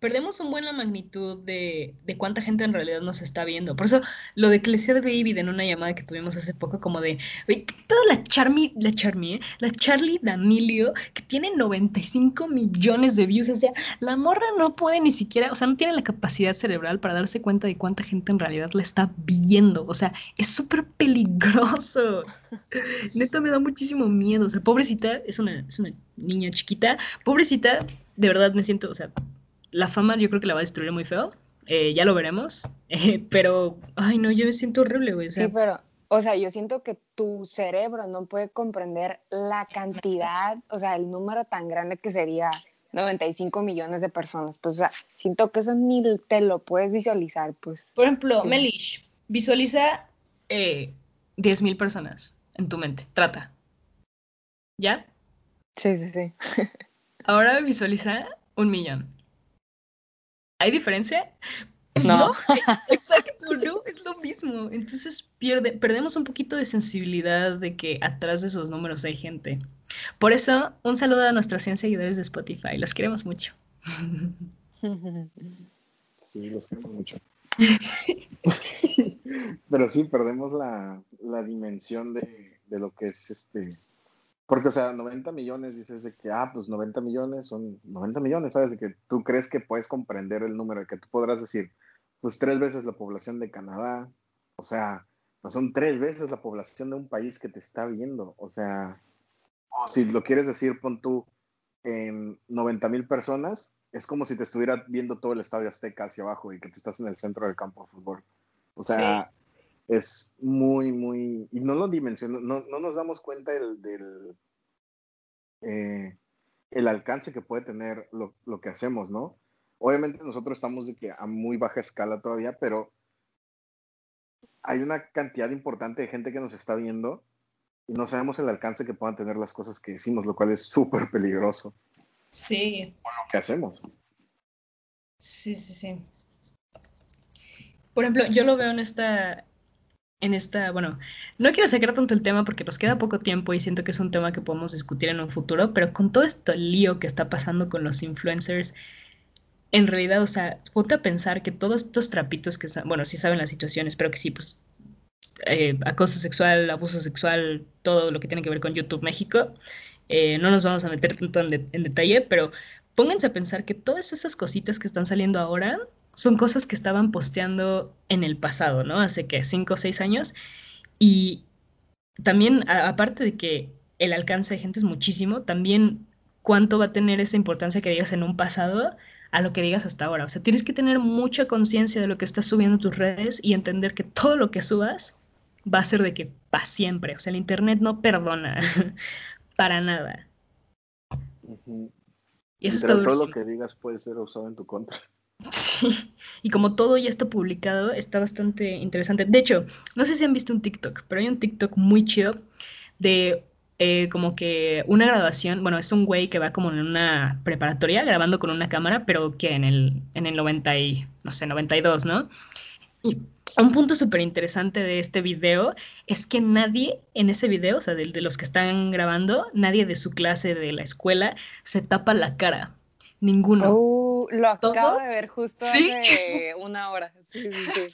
perdemos un buen la magnitud de, cuánta gente en realidad nos está viendo. Por eso lo de que le decía de David en una llamada que tuvimos hace poco, como de, oye, ¿qué la Charmy, la Charmy, eh? la Charlie D'Amelio, que tiene 95 millones de views? O sea, la morra no puede ni siquiera, o sea, no tiene la capacidad cerebral para darse cuenta de cuánta gente en realidad la está viendo. O sea, es súper peligroso. Neta me da muchísimo miedo. O sea, pobrecita, es una, es una niña chiquita, pobrecita, de verdad me siento, o sea, la fama yo creo que la va a destruir muy feo. Eh, ya lo veremos. Eh, pero, ay, no, yo me siento horrible, güey. sí, pero, o sea, yo siento que tu cerebro no puede comprender la cantidad, o sea, el número tan grande que sería 95 millones de personas. Pues, o sea, siento que eso ni te lo puedes visualizar, pues. Por ejemplo, Melish, visualiza eh, 10 mil personas en tu mente. Trata. ¿Ya? Sí, sí, sí. Ahora visualiza un millón. ¿Hay diferencia? Pues no. exacto, no, es lo mismo. Entonces pierde, perdemos un poquito de sensibilidad de que atrás de esos números hay gente. Por eso, un saludo a nuestros 100 seguidores de Spotify. Los queremos mucho. Sí, los queremos mucho. Pero sí, perdemos la, la dimensión de, de, lo que es este porque, o sea, 90 millones dices de que, ah, pues 90 millones son 90 millones, ¿sabes? De que tú crees que puedes comprender el número, que tú podrás decir, pues tres veces la población de Canadá, o sea, pues son tres veces la población de un país que te está viendo, o sea, si lo quieres decir, pon tú en 90 mil personas, es como si te estuviera viendo todo el estadio Azteca hacia abajo y que tú estás en el centro del campo de fútbol. O sea, es muy, muy, y no lo dimensionamos, no, no, nos damos cuenta del, eh, el alcance que puede tener lo, lo, que hacemos, ¿no? Obviamente nosotros estamos de que a muy baja escala todavía, pero hay una cantidad importante de gente que nos está viendo y no sabemos el alcance que puedan tener las cosas que decimos, lo cual es súper peligroso. Sí. lo que hacemos. Sí, sí, sí. Por ejemplo, yo lo veo en esta, en esta, bueno, no quiero sacar tanto el tema porque nos queda poco tiempo y siento que es un tema que podemos discutir en un futuro, pero con todo este lío que está pasando con los influencers, en realidad, o sea, ponte a pensar que todos estos trapitos que, bueno, sí saben las situaciones, pero que sí, pues, eh, acoso sexual, abuso sexual, todo lo que tiene que ver con YouTube México, eh, no nos vamos a meter tanto en, en detalle, pero pónganse a pensar que todas esas cositas que están saliendo ahora son cosas que estaban posteando en el pasado, ¿no? Hace que cinco o seis años. Y también, aparte de que el alcance de gente es muchísimo, también cuánto va a tener esa importancia que digas en un pasado a lo que digas hasta ahora. O sea, tienes que tener mucha conciencia de lo que estás subiendo a tus redes y entender que todo lo que subas va a ser de que para siempre. O sea, el Internet no perdona para nada. Y eso está Todo lo que digas puede ser usado en tu contra. Sí, y como todo ya está publicado, está bastante interesante. De hecho, no sé si han visto un TikTok, pero hay un TikTok muy chido de eh, como que una grabación, bueno, es un güey que va como en una preparatoria grabando con una cámara, pero que en el, en el 90 y, no sé, 92, ¿no? Y un punto súper interesante de este video es que nadie en ese video, o sea, de los que están grabando, nadie de su clase de la escuela se tapa la cara. Ninguno. Uh, lo acabo de ver justo hace una hora.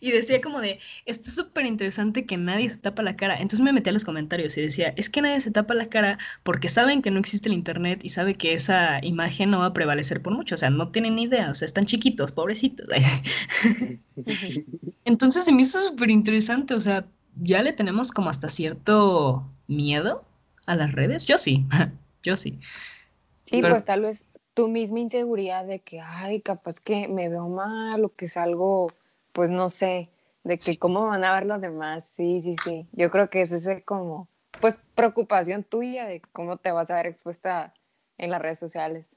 Y decía como de, está súper interesante que nadie se tapa la cara. Entonces me metí a los comentarios y decía, es que nadie se tapa la cara porque saben que no existe el Internet y sabe que esa imagen no va a prevalecer por mucho. O sea, no tienen ni idea, o sea, están chiquitos, pobrecitos. Entonces se me hizo súper interesante, o sea, ya le tenemos como hasta cierto miedo a las redes. Yo sí, yo sí. Sí, pues tal vez tu misma inseguridad de que, ay, capaz que me veo mal o que es algo, pues no sé, de que cómo van a ver los demás. Sí, sí, sí. Yo creo que es ese como, pues preocupación tuya de cómo te vas a ver expuesta en las redes sociales.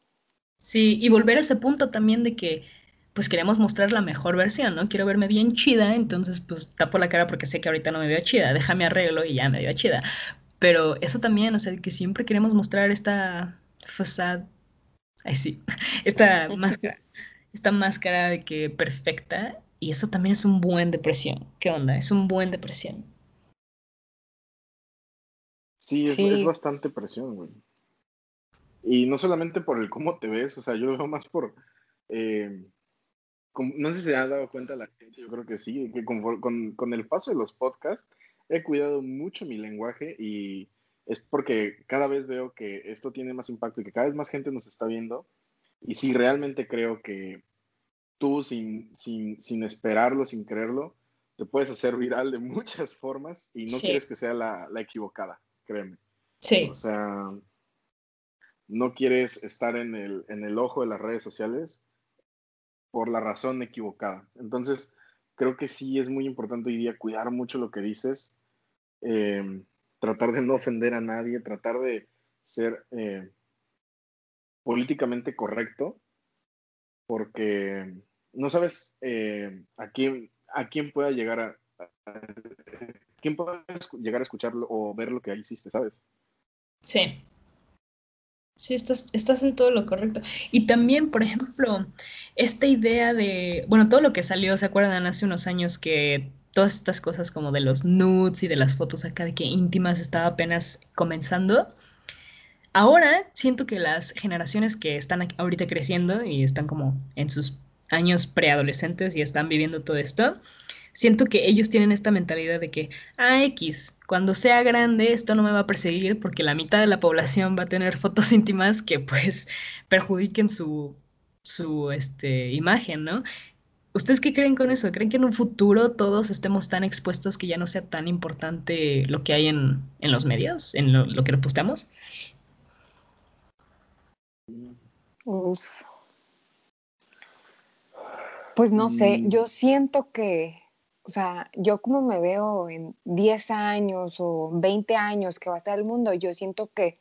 Sí, y volver a ese punto también de que pues queremos mostrar la mejor versión, ¿no? Quiero verme bien chida, entonces pues tapo la cara porque sé que ahorita no me veo chida, déjame arreglo y ya me veo chida. Pero eso también, o sea, que siempre queremos mostrar esta fasad, ay sí, esta máscara, esta máscara de que perfecta, y eso también es un buen depresión. ¿Qué onda? Es un buen depresión. Sí, es, bastante presión, güey. Y no solamente por el cómo te ves, o sea, yo lo veo más por... Eh, no sé si se ha dado cuenta la gente, yo creo que sí, que con, con, el paso de los podcasts he cuidado mucho mi lenguaje y es porque cada vez veo que esto tiene más impacto y que cada vez más gente nos está viendo. Y sí, realmente creo que tú, sin, sin, sin esperarlo, sin creerlo, te puedes hacer viral de muchas formas y no quieres que sea la, la equivocada créeme. Sí. O sea, no quieres estar en el, en el ojo de las redes sociales por la razón equivocada. Entonces, creo que sí es muy importante hoy día cuidar mucho lo que dices, em, tratar de no ofender a nadie, tratar de ser eh, políticamente correcto, porque no sabes eh, a, quién, a quién pueda llegar a, ¿quién puede llegar a escucharlo o ver lo que ahí hiciste, sabes? Sí. Sí, estás, estás en todo lo correcto. Y también, por ejemplo, esta idea de, bueno, todo lo que salió, ¿se acuerdan hace unos años que todas estas cosas como de los nudes y de las fotos acá de que íntimas estaba apenas comenzando? Ahora siento que las generaciones que están ahorita creciendo y están como en sus años preadolescentes y están viviendo todo esto, siento que ellos tienen esta mentalidad de que, ah, X, cuando sea grande esto no me va a perseguir porque la mitad de la población va a tener fotos íntimas que pues perjudiquen su, su este, imagen, ¿no? ¿Ustedes qué creen con eso? ¿Creen que en un futuro todos estemos tan expuestos que ya no sea tan importante lo que hay en, los medios, en lo, que posteamos? Pues no sé, yo mm. siento que o sea, yo como me veo en 10 años o 20 años que va a estar el mundo, yo siento que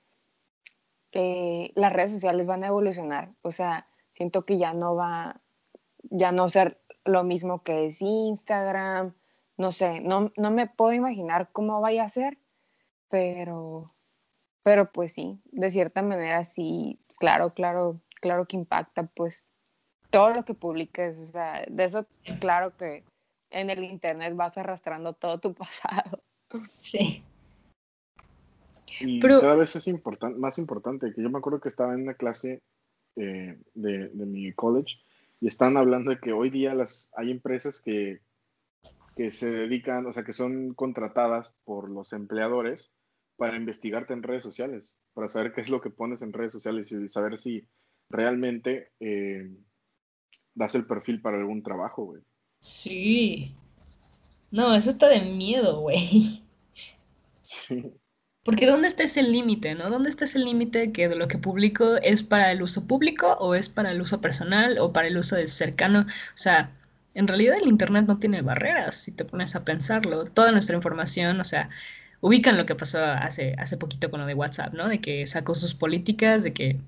las redes sociales van a evolucionar. O sea, siento que ya no va, ya no ser lo mismo que es Instagram. No sé, no, no me puedo imaginar cómo vaya a ser, pero, pero pues sí, de cierta manera sí, claro, claro, claro que impacta pues todo lo que publiques, o sea, de eso claro que en el internet vas arrastrando todo tu pasado. Sí. Y cada vez es más importante, que yo me acuerdo que estaba en una clase eh, de, mi college y están hablando de que hoy día las, hay empresas que, que se dedican, o sea, que son contratadas por los empleadores para investigarte en redes sociales, para saber qué es lo que pones en redes sociales y saber si realmente eh, das el perfil para algún trabajo, güey. Sí. No, eso está de miedo, güey. Sí. Porque ¿dónde está ese límite, no? ¿Dónde está ese límite que de lo que publico es para el uso público o es para el uso personal o para el uso del cercano? O sea, en realidad el Internet no tiene barreras, si te pones a pensarlo. Toda nuestra información, o sea, ubican lo que pasó hace, hace poquito con lo de WhatsApp, ¿no? De que sacó sus políticas, de que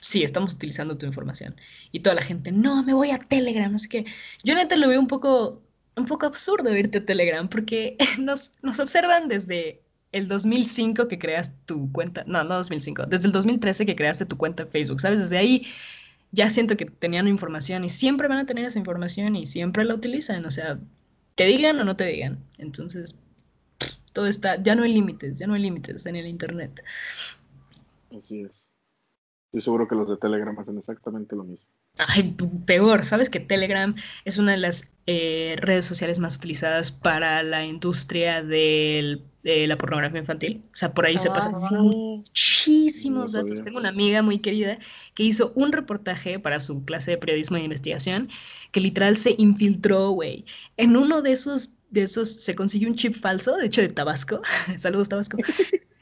sí, estamos utilizando tu información. Y toda la gente, no, me voy a Telegram, sé qué. Yo neta lo veo un poco, un poco absurdo irte a Telegram porque nos, nos observan desde el 2005 que creas tu cuenta, no, no 2005, desde el 2013 que creaste tu cuenta en Facebook, ¿sabes? Desde ahí ya siento que tenían información y siempre van a tener esa información y siempre la utilizan, o sea, te digan o no te digan. Entonces, todo está, ya no hay límites, ya no hay límites en el Internet. Así es. Estoy seguro que los de Telegram hacen exactamente lo mismo. Ay, peor, ¿sabes que Telegram es una de las eh, redes sociales más utilizadas para la industria de la pornografía infantil? O sea, por ahí se pasan ah, muchísimos datos. Tengo una amiga muy querida que hizo un reportaje para su clase de periodismo de investigación que literal se infiltró, güey. En uno de esos, de esos se consiguió un chip falso, de hecho de Tabasco. Saludos, Tabasco.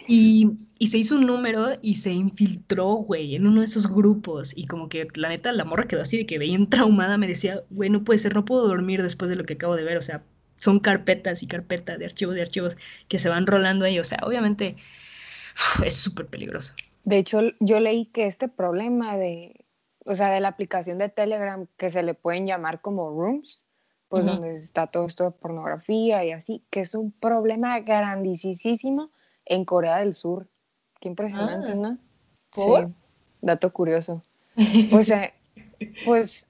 Y, se hizo un número y se infiltró, güey, en uno de esos grupos. Y como que la neta, la morra quedó así de que bien traumada. Me decía, güey, no puede ser, no puedo dormir después de lo que acabo de ver. O sea, son carpetas y carpetas de archivos de archivos que se van rolando ahí. O sea, obviamente es súper peligroso. De hecho, yo leí que este problema de, o sea, de la aplicación de Telegram que se le pueden llamar como rooms, pues donde está todo esto de pornografía y así, que es un problema grandísimo en Corea del Sur. Qué impresionante, ah. ¿no? Sí, dato curioso. Pues, eh, pues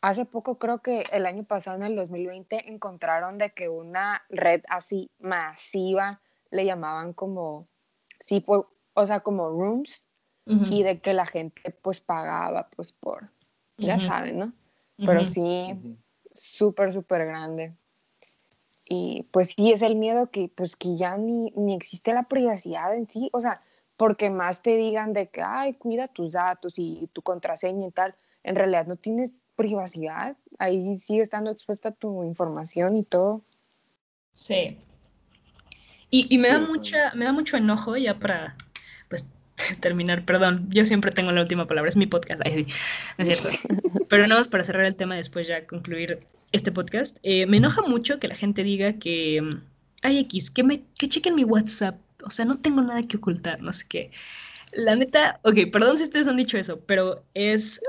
hace poco, creo que el año pasado, en el 2020, encontraron de que una red así masiva, le llamaban como, sí, pues, o sea, como rooms, y de que la gente pues pagaba pues por, ya saben, ¿no? Pero sí, súper, súper grande. Y pues sí, es el miedo que pues que ya ni, ni existe la privacidad en sí, o sea, porque más te digan de que, ay, cuida tus datos y tu contraseña y tal, en realidad no tienes privacidad, ahí sigue estando expuesta tu información y todo. Sí. Y, y me, da mucha, me da mucho enojo ya para, pues, terminar, perdón, yo siempre tengo la última palabra, es mi podcast, ahí sí, no es cierto. Pero nada más para cerrar el tema, después ya concluir este podcast, eh, me enoja mucho que la gente diga que, ay X, que, me, que chequen mi WhatsApp, o sea, no tengo nada que ocultar, no sé qué. La neta, ok, perdón si ustedes han dicho eso, pero es,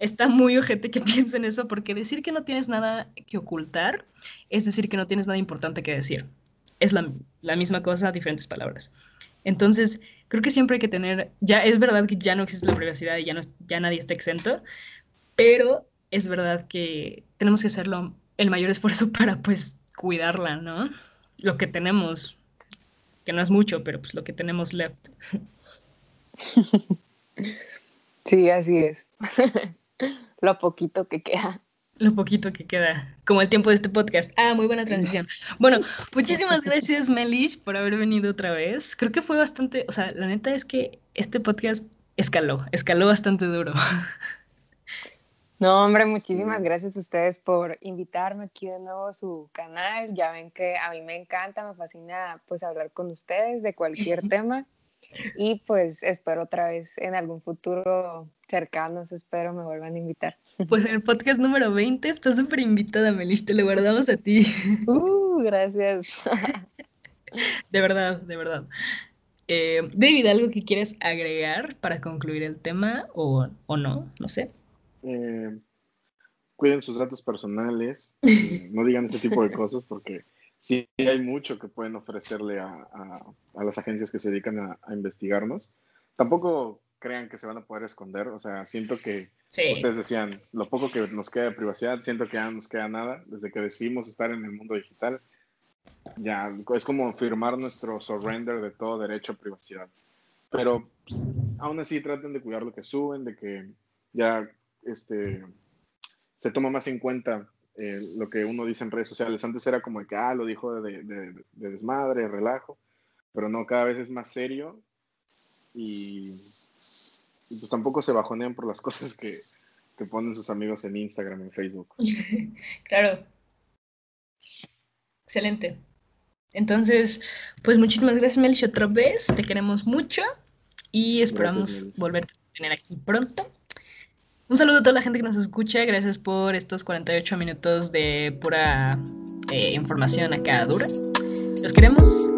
está muy ojete que piensen eso, porque decir que no tienes nada que ocultar es decir que no tienes nada importante que decir. Es la, la misma cosa, diferentes palabras. Entonces, creo que siempre hay que tener, ya es verdad que ya no existe la privacidad y ya, no, ya nadie está exento, pero es verdad que tenemos que hacerlo el mayor esfuerzo para pues cuidarla, ¿no? Lo que tenemos, que no es mucho, pero pues lo que tenemos left. Sí, así es. lo poquito que queda lo poquito que queda, como el tiempo de este podcast. Ah, muy buena transición. Bueno, muchísimas gracias, Melish, por haber venido otra vez. Creo que fue bastante, o sea, la neta es que este podcast escaló, escaló bastante duro. No, hombre, muchísimas gracias a ustedes por invitarme aquí de nuevo a su canal. Ya ven que a mí me encanta, me fascina pues hablar con ustedes de cualquier tema. Y pues espero otra vez en algún futuro cercano, espero me vuelvan a invitar. Pues en el podcast número 20 estás súper invitada, Melish, te lo guardamos a ti. Uh, gracias. De verdad, de verdad. Eh, David, ¿algo que quieres agregar para concluir el tema o, o no? No sé. Eh, cuiden sus datos personales, eh, no digan este tipo de cosas porque sí hay mucho que pueden ofrecerle a, a, las agencias que se dedican a, a, investigarnos. Tampoco crean que se van a poder esconder, o sea, siento que ustedes decían, lo poco que nos queda de privacidad, siento que ya no nos queda nada, desde que decidimos estar en el mundo digital, ya es como firmar nuestro surrender de todo derecho a privacidad. Pero pues, aún así traten de cuidar lo que suben, de que ya este, se toma más en cuenta eh, lo que uno dice en redes sociales. Antes era como que, ah, lo dijo de, de, de desmadre, relajo, pero no, cada vez es más serio y, pues tampoco se bajonean por las cosas que, que ponen sus amigos en Instagram, en Facebook. claro. Excelente. Entonces, pues muchísimas gracias, Melchi, otra vez. Te queremos mucho y esperamos volverte a tener aquí pronto. Un saludo a toda la gente que nos escucha. Gracias por estos 48 minutos de pura eh, información acá dura. Los queremos.